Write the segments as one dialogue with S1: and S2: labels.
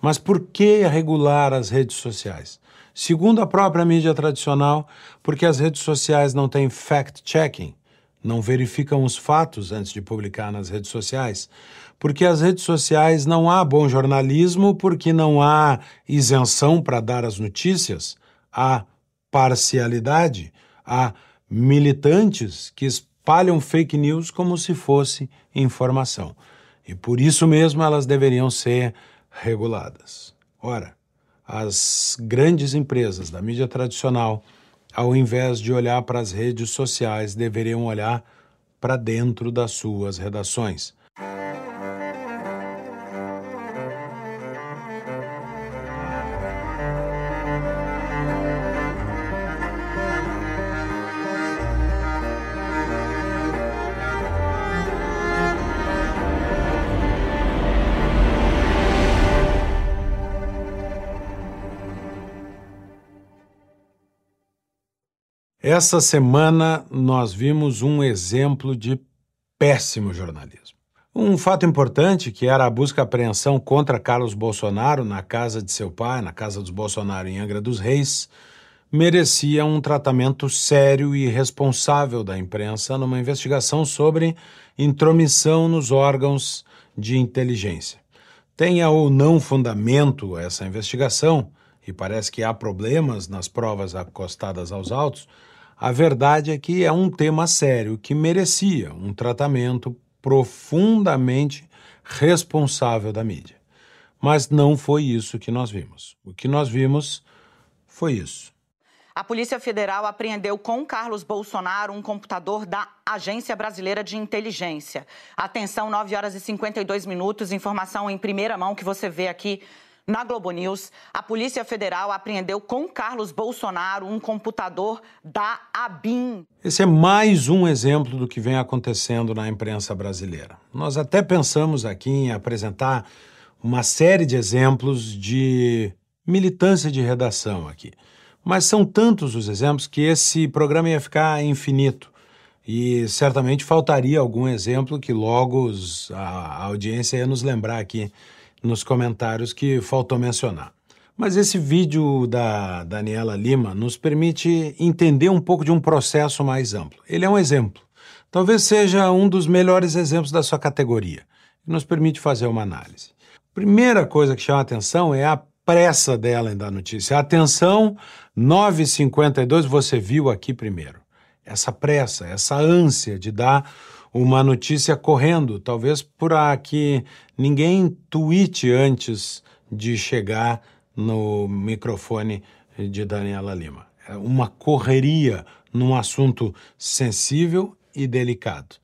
S1: Mas por que regular as redes sociais? Segundo a própria mídia tradicional, porque as redes sociais não têm fact-checking, não verificam os fatos antes de publicar nas redes sociais, porque as redes sociais não há bom jornalismo, porque não há isenção para dar as notícias, há parcialidade, há militantes que espalham fake news como se fosse informação. E por isso mesmo elas deveriam ser reguladas. Ora, as grandes empresas da mídia tradicional, ao invés de olhar para as redes sociais, deveriam olhar para dentro das suas redações. Essa semana nós vimos um exemplo de péssimo jornalismo. Um fato importante, que era a busca e apreensão contra Carlos Bolsonaro na casa de seu pai, na casa dos Bolsonaro em Angra dos Reis, merecia um tratamento sério e responsável da imprensa numa investigação sobre intromissão nos órgãos de inteligência. Tenha ou não fundamento essa investigação, e parece que há problemas nas provas acostadas aos autos, a verdade é que é um tema sério que merecia um tratamento profundamente responsável da mídia. Mas não foi isso que nós vimos. O que nós vimos foi isso.
S2: A Polícia Federal apreendeu com Carlos Bolsonaro um computador da Agência Brasileira de Inteligência. Atenção, 9 horas e 52 minutos, informação em primeira mão que você vê aqui na Globo News, a Polícia Federal apreendeu com Carlos Bolsonaro um computador da ABIN.
S1: Esse é mais um exemplo do que vem acontecendo na imprensa brasileira. Nós até pensamos aqui em apresentar uma série de exemplos de militância de redação aqui. Mas são tantos os exemplos que esse programa ia ficar infinito. E certamente faltaria algum exemplo que logo a audiência ia nos lembrar aqui nos comentários que faltou mencionar. Mas esse vídeo da Daniela Lima nos permite entender um pouco de um processo mais amplo. Ele é um exemplo. Talvez seja um dos melhores exemplos da sua categoria, nos permite fazer uma análise. Primeira coisa que chama atenção é a pressa dela em dar notícia. Atenção, 9h52, você viu aqui primeiro. Essa pressa, essa ânsia de dar uma notícia correndo, talvez por que ninguém tweete antes de chegar no microfone de Daniela Lima. É uma correria num assunto sensível e delicado.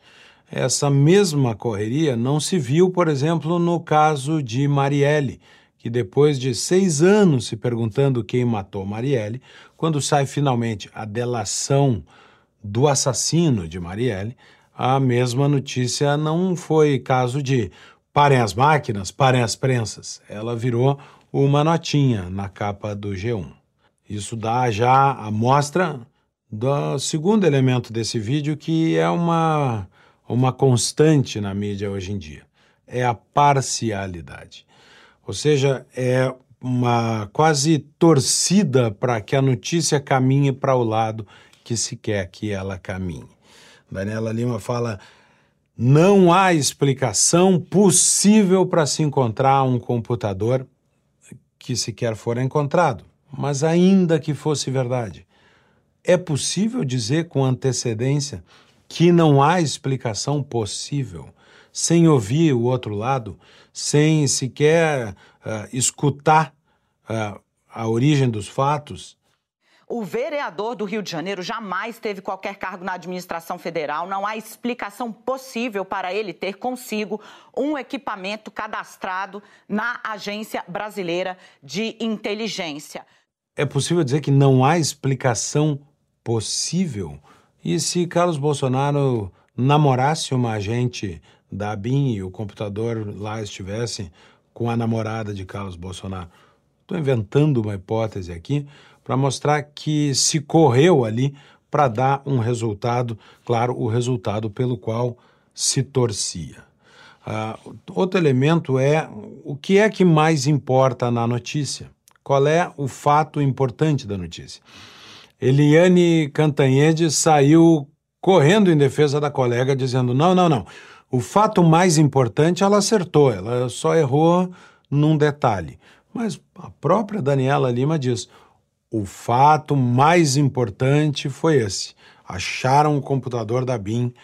S1: Essa mesma correria não se viu, por exemplo, no caso de Marielle, que depois de seis anos se perguntando quem matou Marielle, quando sai finalmente a delação do assassino de Marielle, a mesma notícia não foi caso de parem as máquinas, parem as prensas. Ela virou uma notinha na capa do G1. Isso dá já a mostra do segundo elemento desse vídeo, que é uma, uma constante na mídia hoje em dia. É a parcialidade. Ou seja, é uma quase torcida para que a notícia caminhe para o lado que se quer que ela caminhe. Daniela Lima fala: não há explicação possível para se encontrar um computador que sequer fora encontrado. Mas ainda que fosse verdade, é possível dizer com antecedência que não há explicação possível, sem ouvir o outro lado, sem sequer uh, escutar uh, a origem dos fatos,
S2: o vereador do Rio de Janeiro jamais teve qualquer cargo na administração federal. Não há explicação possível para ele ter consigo um equipamento cadastrado na Agência Brasileira de Inteligência.
S1: É possível dizer que não há explicação possível? E se Carlos Bolsonaro namorasse uma agente da ABIN e o computador lá estivesse com a namorada de Carlos Bolsonaro? Estou inventando uma hipótese aqui, para mostrar que se correu ali para dar um resultado, claro, o resultado pelo qual se torcia. Uh, outro elemento é o que é que mais importa na notícia? Qual é o fato importante da notícia? Eliane Cantanhede saiu correndo em defesa da colega, dizendo: não, não, não. O fato mais importante ela acertou, ela só errou num detalhe. Mas a própria Daniela Lima diz: o fato mais importante foi esse. Acharam o computador da BIM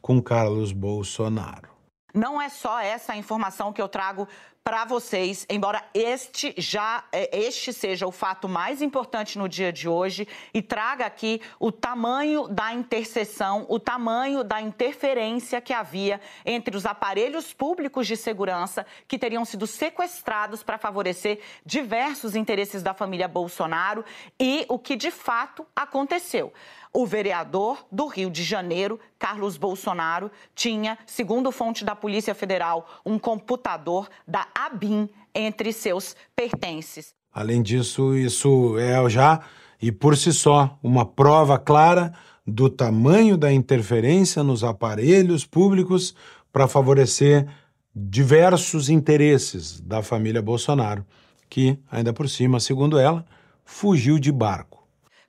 S1: com Carlos Bolsonaro.
S2: Não é só essa informação que eu trago para vocês, embora este já é, este seja o fato mais importante no dia de hoje e traga aqui o tamanho da interseção, o tamanho da interferência que havia entre os aparelhos públicos de segurança que teriam sido sequestrados para favorecer diversos interesses da família Bolsonaro e o que de fato aconteceu. O vereador do Rio de Janeiro, Carlos Bolsonaro, tinha, segundo fonte da Polícia Federal, um computador da ABIN entre seus pertences.
S1: Além disso, isso é já e por si só uma prova clara do tamanho da interferência nos aparelhos públicos para favorecer diversos interesses da família Bolsonaro, que, ainda por cima, segundo ela, fugiu de barco.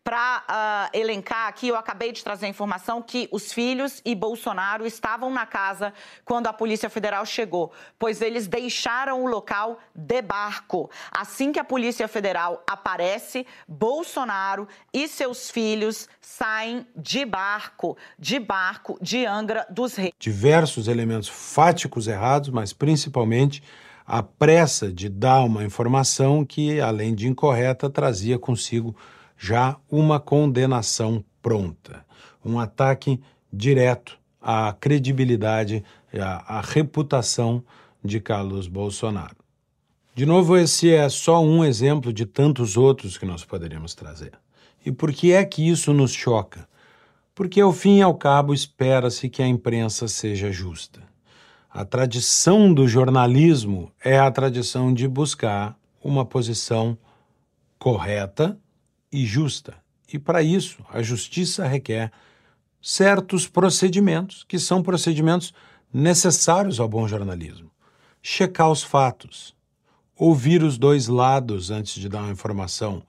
S2: Para uh, ah, elencar aqui, eu acabei de trazer a informação que os filhos e Bolsonaro estavam na casa quando a Polícia Federal chegou, pois eles deixaram o local de barco. Assim que a Polícia Federal aparece, Bolsonaro e seus filhos saem de barco, de barco de Angra dos Reis.
S1: Diversos elementos fáticos errados, mas principalmente a pressa de dar uma informação que, além de incorreta, trazia consigo já uma condenação pronta, um ataque direto à credibilidade à, à reputação de Carlos Bolsonaro. De novo, esse é só um exemplo de tantos outros que nós poderíamos trazer. E por que é que isso nos choca? Porque, ao fim e ao cabo, espera-se que a imprensa seja justa. A tradição do jornalismo é a tradição de buscar uma posição correta e justa. E para isso, a justiça requer certos procedimentos, que são procedimentos necessários ao bom jornalismo. Checar os fatos, ouvir os dois lados antes de dar uma informação,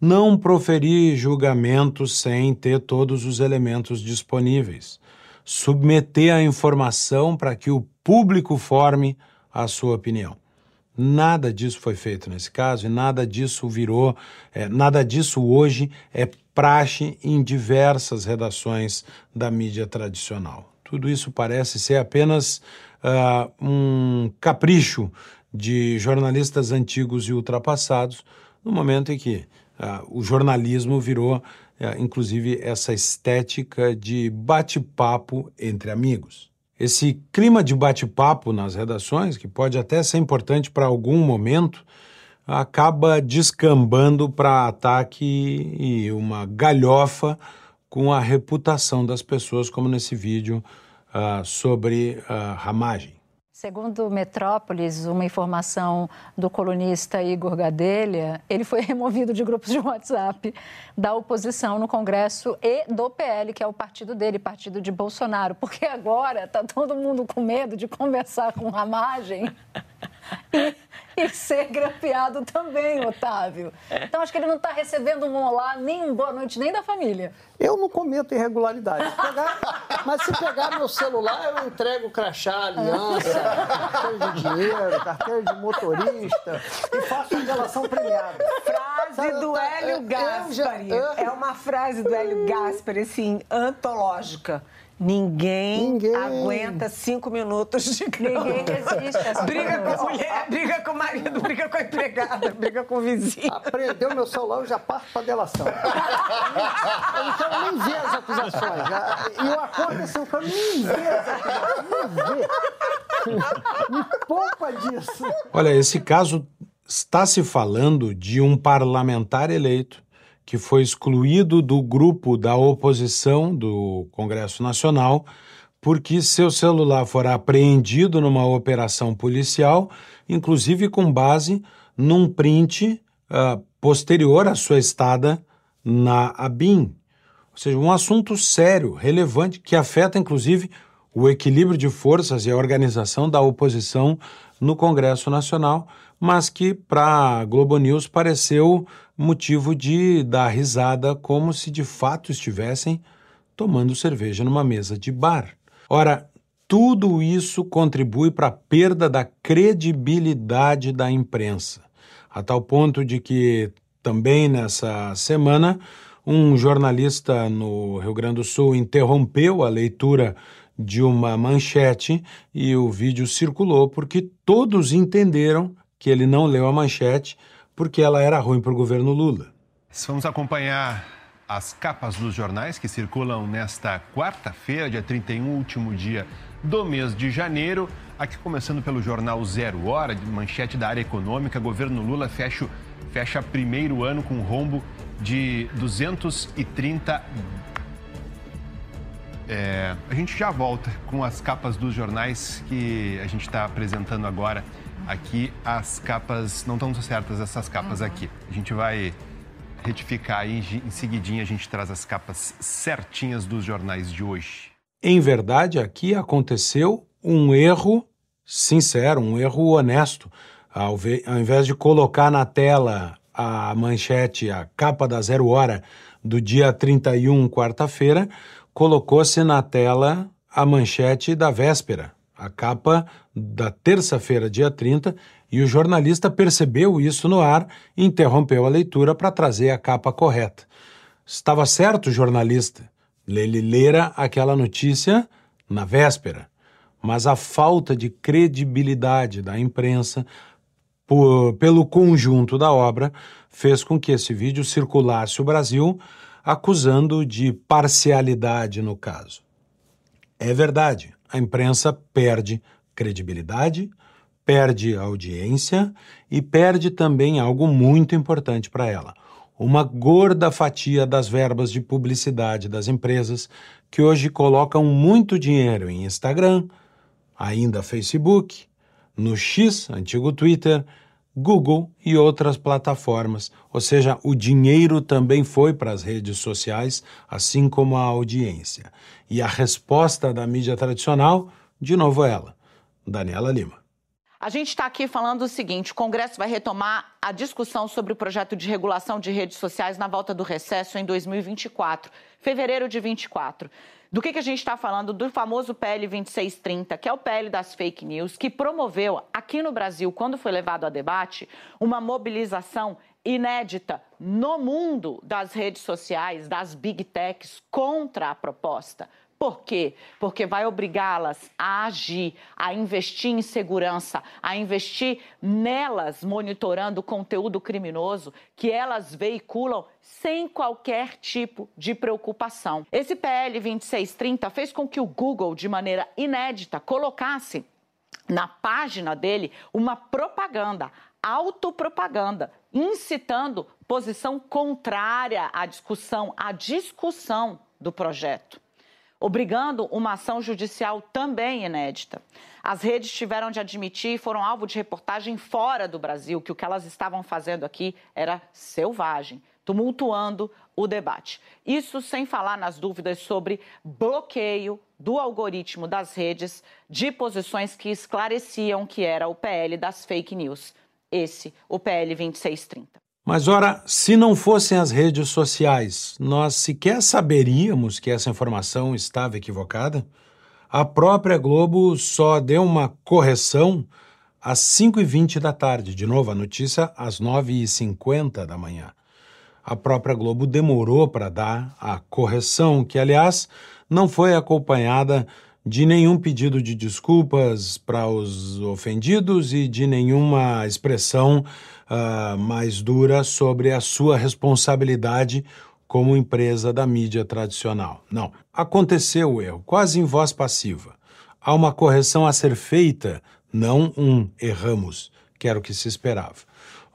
S1: não proferir julgamentos sem ter todos os elementos disponíveis, submeter a informação para que o público forme a sua opinião. Nada disso foi feito nesse caso e nada disso virou, é, nada disso hoje é praxe em diversas redações da mídia tradicional. Tudo isso parece ser apenas uh, um capricho de jornalistas antigos e ultrapassados, no momento em que uh, o jornalismo virou, uh, inclusive, essa estética de bate-papo entre amigos. Esse clima de bate-papo nas redações, que pode até ser importante para algum momento, acaba descambando para ataque e uma galhofa com a reputação das pessoas, como nesse vídeo uh, sobre uh, ramagem.
S3: Segundo Metrópolis, uma informação do colunista Igor Gadelha, ele foi removido de grupos de WhatsApp da oposição no Congresso e do PL, que é o partido dele, partido de Bolsonaro, porque agora está todo mundo com medo de conversar com ramagem e e ser grampeado também, Otávio. Então acho que ele não está recebendo um olá, nem um boa noite, nem da família.
S4: Eu não cometo irregularidade. mas se pegar meu celular, eu entrego crachá, aliança, carteira de dinheiro, carteira de motorista e faço uma relação premiada.
S5: Frase Sabe, do Hélio Gaspari. Já... É uma frase do Hélio Gaspari, assim, antológica. Ninguém, Ninguém, aguenta cinco minutos de grama. Ninguém resiste Briga com a mulher, briga com o marido, briga com a empregada, briga com o vizinho.
S4: Aprendeu meu celular, eu já parto para delação. eu não quero nem ver as acusações. E o acordo é assim, eu quero nem ver as acusações, nem ver. Me poupa disso.
S1: Olha, esse caso está se falando de um parlamentar eleito que foi excluído do grupo da oposição do Congresso Nacional porque seu celular fora apreendido numa operação policial, inclusive com base num print uh, posterior à sua estada na ABIN. Ou seja, um assunto sério, relevante, que afeta inclusive o equilíbrio de forças e a organização da oposição no Congresso Nacional, mas que para a Globo News pareceu motivo de dar risada como se de fato estivessem tomando cerveja numa mesa de bar. Ora, tudo isso contribui para a perda da credibilidade da imprensa, a tal ponto de que também nessa semana um jornalista no Rio Grande do Sul interrompeu a leitura de uma manchete e o vídeo circulou porque todos entenderam que ele não leu a manchete porque ela era ruim para o governo Lula.
S6: Vamos acompanhar as capas dos jornais que circulam nesta quarta-feira, dia 31, último dia do mês de janeiro. Aqui começando pelo jornal Zero Hora, de manchete da área econômica, governo Lula fecha, fecha primeiro ano com rombo de 230 é, a gente já volta com as capas dos jornais que a gente está apresentando agora. Aqui as capas não estão certas, essas capas uhum. aqui. A gente vai retificar aí, em seguidinha a gente traz as capas certinhas dos jornais de hoje.
S1: Em verdade, aqui aconteceu um erro sincero, um erro honesto. Ao, ao invés de colocar na tela a manchete, a capa da Zero Hora do dia 31, quarta-feira, colocou-se na tela a manchete da véspera, a capa da terça-feira, dia 30, e o jornalista percebeu isso no ar e interrompeu a leitura para trazer a capa correta. Estava certo o jornalista, ele lera aquela notícia na véspera, mas a falta de credibilidade da imprensa por, pelo conjunto da obra fez com que esse vídeo circulasse o Brasil acusando de parcialidade no caso. É verdade, a imprensa perde credibilidade, perde audiência e perde também algo muito importante para ela: uma gorda fatia das verbas de publicidade das empresas que hoje colocam muito dinheiro em Instagram, ainda Facebook, no X, antigo Twitter, Google e outras plataformas. Ou seja, o dinheiro também foi para as redes sociais, assim como a audiência. E a resposta da mídia tradicional, de novo ela, Daniela Lima.
S2: A gente está aqui falando o seguinte: o Congresso vai retomar a discussão sobre o projeto de regulação de redes sociais na volta do recesso em 2024, fevereiro de 24. Do que, que a gente está falando? Do famoso PL 2630, que é o PL das fake news, que promoveu aqui no Brasil, quando foi levado a debate, uma mobilização inédita no mundo das redes sociais, das big techs, contra a proposta. Por quê? Porque vai obrigá-las a agir, a investir em segurança, a investir nelas, monitorando o conteúdo criminoso que elas veiculam sem qualquer tipo de preocupação. Esse PL 2630 fez com que o Google, de maneira inédita, colocasse na página dele uma propaganda, autopropaganda, incitando posição contrária à discussão, à discussão do projeto obrigando uma ação judicial também inédita. As redes tiveram de admitir e foram alvo de reportagem fora do Brasil que o que elas estavam fazendo aqui era selvagem, tumultuando o debate. Isso sem falar nas dúvidas sobre bloqueio do algoritmo das redes de posições que esclareciam que era o PL das fake news. Esse, o PL 2630.
S1: Mas, ora, se não fossem as redes sociais, nós sequer saberíamos que essa informação estava equivocada? A própria Globo só deu uma correção às 5h20 da tarde. De novo, a notícia às 9h50 da manhã. A própria Globo demorou para dar a correção, que, aliás, não foi acompanhada de nenhum pedido de desculpas para os ofendidos e de nenhuma expressão uh, mais dura sobre a sua responsabilidade como empresa da mídia tradicional. Não. Aconteceu o erro, quase em voz passiva. Há uma correção a ser feita, não um erramos, que era o que se esperava.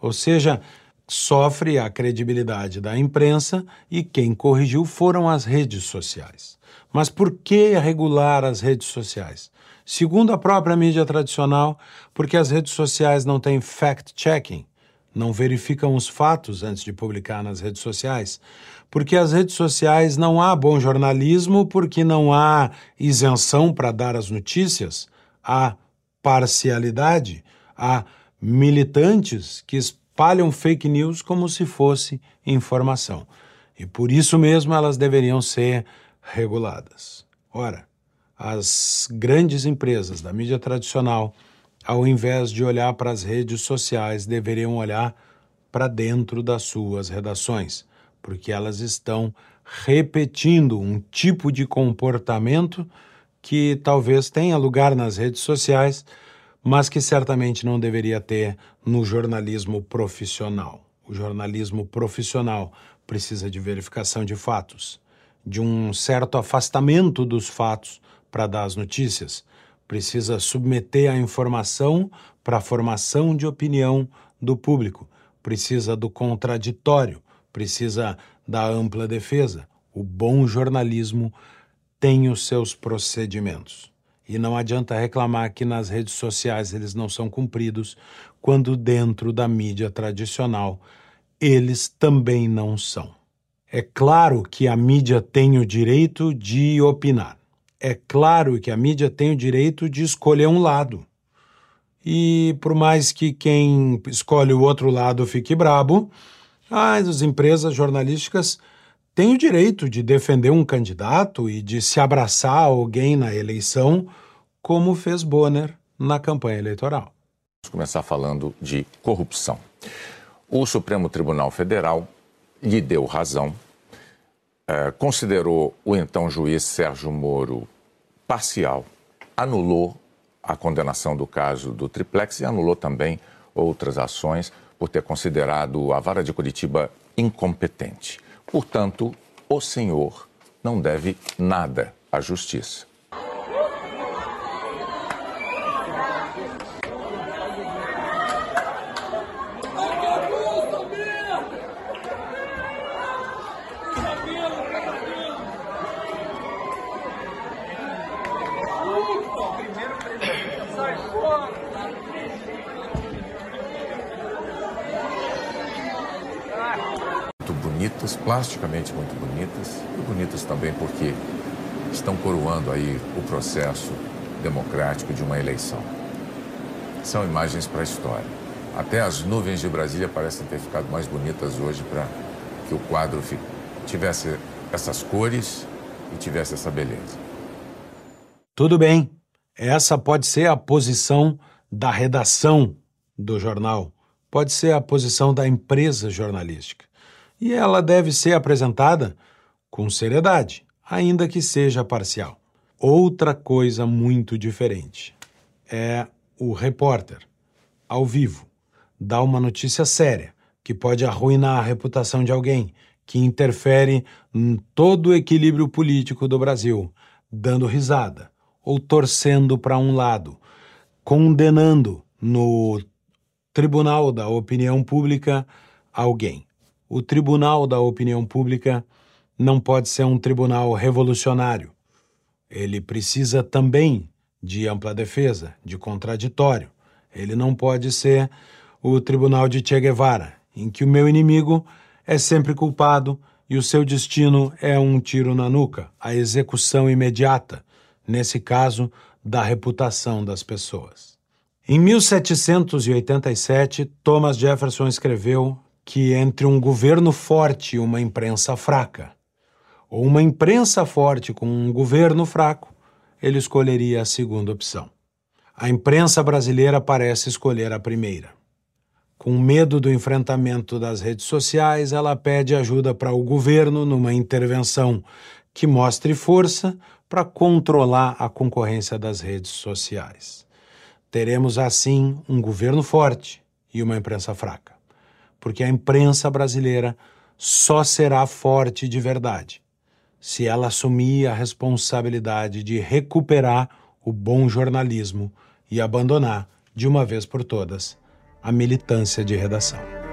S1: Ou seja, sofre a credibilidade da imprensa e quem corrigiu foram as redes sociais. Mas por que regular as redes sociais? Segundo a própria mídia tradicional, porque as redes sociais não têm fact-checking, não verificam os fatos antes de publicar nas redes sociais, porque as redes sociais não há bom jornalismo, porque não há isenção para dar as notícias, há parcialidade, há militantes que espalham fake news como se fosse informação. E por isso mesmo elas deveriam ser reguladas. Ora, as grandes empresas da mídia tradicional, ao invés de olhar para as redes sociais, deveriam olhar para dentro das suas redações, porque elas estão repetindo um tipo de comportamento que talvez tenha lugar nas redes sociais, mas que certamente não deveria ter no jornalismo profissional. O jornalismo profissional precisa de verificação de fatos, de um certo afastamento dos fatos para dar as notícias, precisa submeter a informação para a formação de opinião do público, precisa do contraditório, precisa da ampla defesa. O bom jornalismo tem os seus procedimentos. E não adianta reclamar que nas redes sociais eles não são cumpridos, quando dentro da mídia tradicional eles também não são. É claro que a mídia tem o direito de opinar é claro que a mídia tem o direito de escolher um lado. E por mais que quem escolhe o outro lado fique brabo, as empresas jornalísticas têm o direito de defender um candidato e de se abraçar alguém na eleição, como fez Bonner na campanha eleitoral.
S7: Vamos começar falando de corrupção. O Supremo Tribunal Federal lhe deu razão, eh, considerou o então juiz Sérgio Moro parcial, anulou a condenação do caso do triplex e anulou também outras ações por ter considerado a vara de Curitiba incompetente. Portanto, o senhor não deve nada à justiça. bonitas, plasticamente muito bonitas, e bonitas também porque estão coroando aí o processo democrático de uma eleição. São imagens para a história. Até as nuvens de Brasília parecem ter ficado mais bonitas hoje para que o quadro tivesse essas cores e tivesse essa beleza.
S1: Tudo bem. Essa pode ser a posição da redação do jornal, pode ser a posição da empresa jornalística e ela deve ser apresentada com seriedade, ainda que seja parcial. Outra coisa muito diferente é o repórter, ao vivo, dar uma notícia séria que pode arruinar a reputação de alguém, que interfere em todo o equilíbrio político do Brasil, dando risada ou torcendo para um lado, condenando no tribunal da opinião pública alguém. O tribunal da opinião pública não pode ser um tribunal revolucionário. Ele precisa também de ampla defesa, de contraditório. Ele não pode ser o tribunal de Che Guevara, em que o meu inimigo é sempre culpado e o seu destino é um tiro na nuca, a execução imediata, nesse caso, da reputação das pessoas. Em 1787, Thomas Jefferson escreveu que entre um governo forte e uma imprensa fraca, ou uma imprensa forte com um governo fraco, ele escolheria a segunda opção. A imprensa brasileira parece escolher a primeira. Com medo do enfrentamento das redes sociais, ela pede ajuda para o governo numa intervenção que mostre força para controlar a concorrência das redes sociais. Teremos assim um governo forte e uma imprensa fraca porque a imprensa brasileira só será forte de verdade se ela assumir a responsabilidade de recuperar o bom jornalismo e abandonar, de uma vez por todas, a militância de redação.